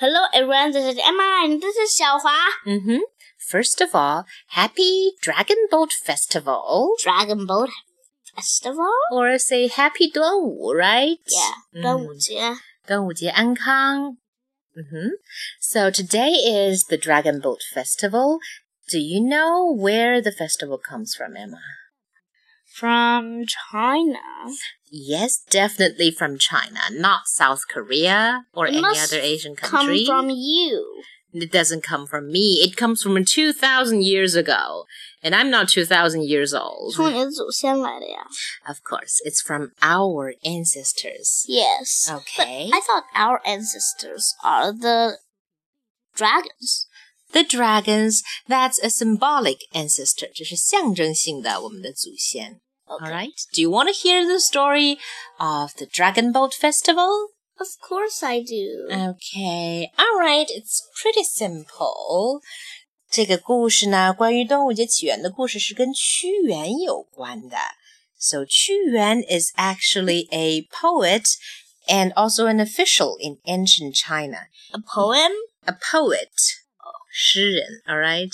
Hello everyone, this is Emma and this is Xiaohua. Mm-hmm. First of all, happy Dragon Boat Festival. Dragon Boat Festival? Or say happy Duanwu, right? Yeah, Duanwujie. Mm. Duanwujie Ankang. Mm-hmm. So today is the Dragon Boat Festival. Do you know where the festival comes from, Emma? From China. Yes, definitely from China, not South Korea or It any must other Asian Come country. from you. It doesn't come from me. It comes from 2,000 years ago. And I'm not 2,000 years old. 从你的祖先来的呀。 Of course, it's from our ancestors. Yes. Okay. I thought our ancestors are the dragons. The dragons, that's a symbolic ancestor. 这是象征性的我们的祖先. Okay. All right. Do you want to hear the story of the Dragon Boat Festival? Of course I do. Okay. All right. It's pretty simple. 这个故事呢，关于端午节起源的故事是跟屈原有关的。So 屈原 is actually a poet and also an official in ancient China. A poem? A poet. 诗人, all right?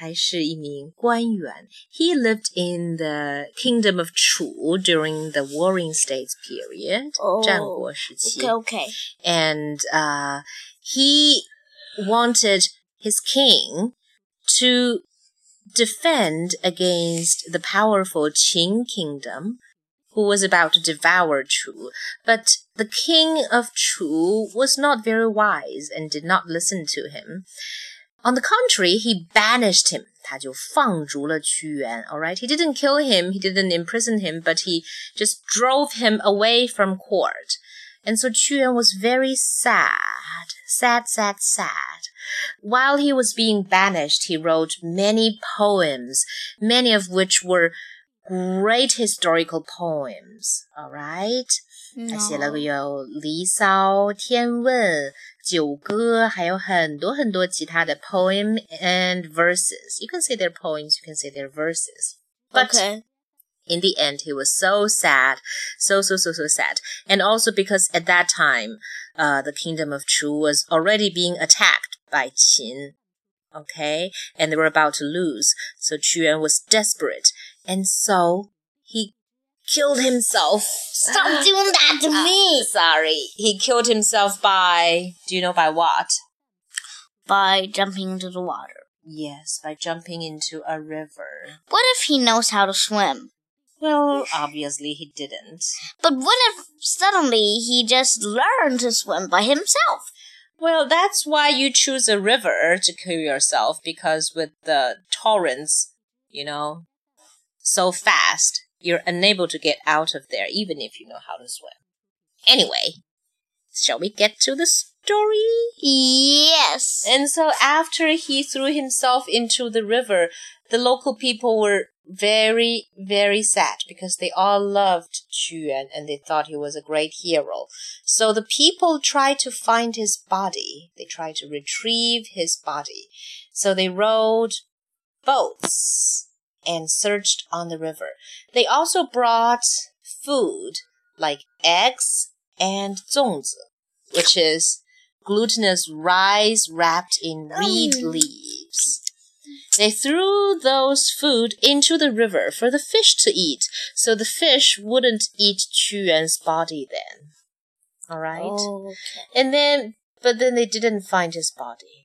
还是一名官员. He lived in the kingdom of Chu during the Warring States period. Oh, 战国时期. Okay, okay. And uh, he wanted his king to defend against the powerful Qin kingdom who was about to devour Chu. But the king of Chu was not very wise and did not listen to him. On the contrary, he banished him. 他就放逐了屈原. All right, he didn't kill him, he didn't imprison him, but he just drove him away from court. And so Qu Yuan was very sad, sad, sad, sad. While he was being banished, he wrote many poems, many of which were great historical poems. All right. 他写了个有《离骚》《天问》《九歌》，还有很多很多其他的 poem and verses. You can say they're poems, you can say they're verses. But okay. in the end, he was so sad, so so so so sad, and also because at that time, uh, the kingdom of Chu was already being attacked by Qin. Okay, and they were about to lose. So Qu Yuan was desperate, and so he killed himself. Stop ah. doing that to me! Ah, sorry, he killed himself by. Do you know by what? By jumping into the water. Yes, by jumping into a river. What if he knows how to swim? Well, obviously he didn't. But what if suddenly he just learned to swim by himself? Well, that's why you choose a river to kill yourself because with the torrents, you know, so fast, you're unable to get out of there even if you know how to swim. Anyway, shall we get to the story? Yes. And so after he threw himself into the river, the local people were very, very sad because they all loved Yuan and they thought he was a great hero. So the people tried to find his body. They tried to retrieve his body. So they rowed boats and searched on the river. They also brought food like eggs and zongzi, which is glutinous rice wrapped in reed Mm. leaves. They threw those food into the river for the fish to eat, so the fish wouldn't eat Qu Yuan's body then. All right? Okay. And then, but then they didn't find his body.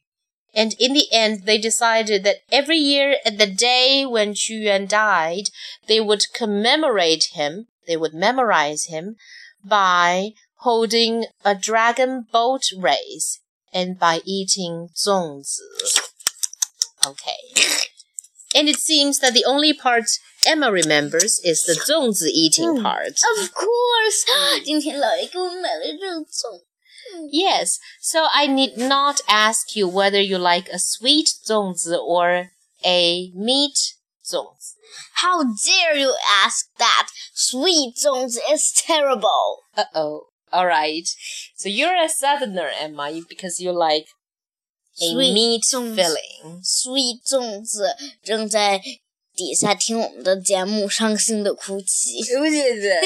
And in the end, they decided that every year at the day when Qu Yuan died, they would commemorate him, they would memorize him by holding a dragon boat race and by eating zongzi. Okay. And it seems that the only part Emma remembers is the zongzi eating mm. part. Of course! 今天老爷给我买了热粽。Yes, so I need not ask you whether you like a sweet 粽子 or a meat 粽子. How dare you ask that? Sweet 粽子 is terrible. Uh oh. All right. So you're a southerner, Emma, you- because you like a Sweet meat 粽子 filling. Sweet 粽子正在底下听我们的节目，伤心的哭泣。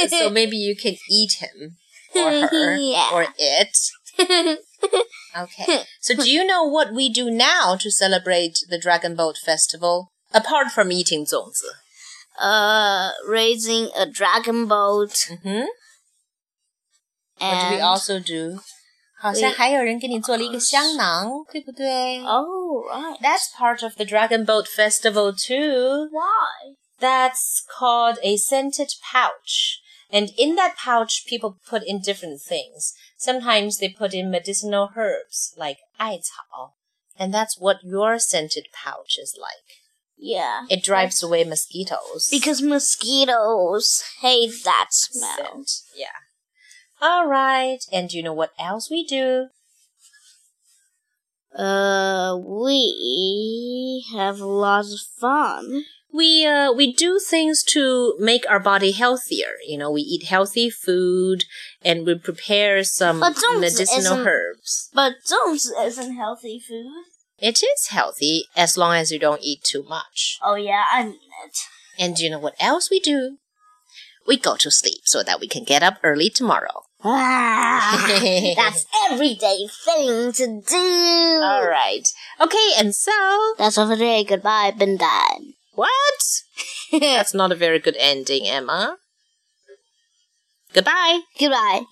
so maybe you can eat him or her Yeah. or it. Okay. so do you know what we do now to celebrate the Dragon Boat Festival? Apart from eating 粽子. Uh, raising a dragon boat. Mm-hmm. And What do we also do? 好像还有人给你做了一个香囊，对不对？ oh, right. That's part of the Dragon Boat Festival too. Why? That's called a scented pouch. And in that pouch, people put in different things. Sometimes they put in medicinal herbs like 艾草. And that's what your scented pouch is like. Yeah. It drives away mosquitoes. Because mosquitoes hate that smell. Scent. Yeah. All right. And do you know what else we do? Uh, we have lots of fun. We uh we do things to make our body healthier. You know, we eat healthy food and we prepare some medicinal herbs. But don't isn't healthy food. It is healthy as long as you don't eat too much. Oh yeah, I mean it. And do you know what else we do? We go to sleep so that we can get up early tomorrow. Ah, that's everyday thing to do. All right. Okay, and so That's all for today. Goodbye, been done. What? That's not a very good ending, Emma. Goodbye. Goodbye.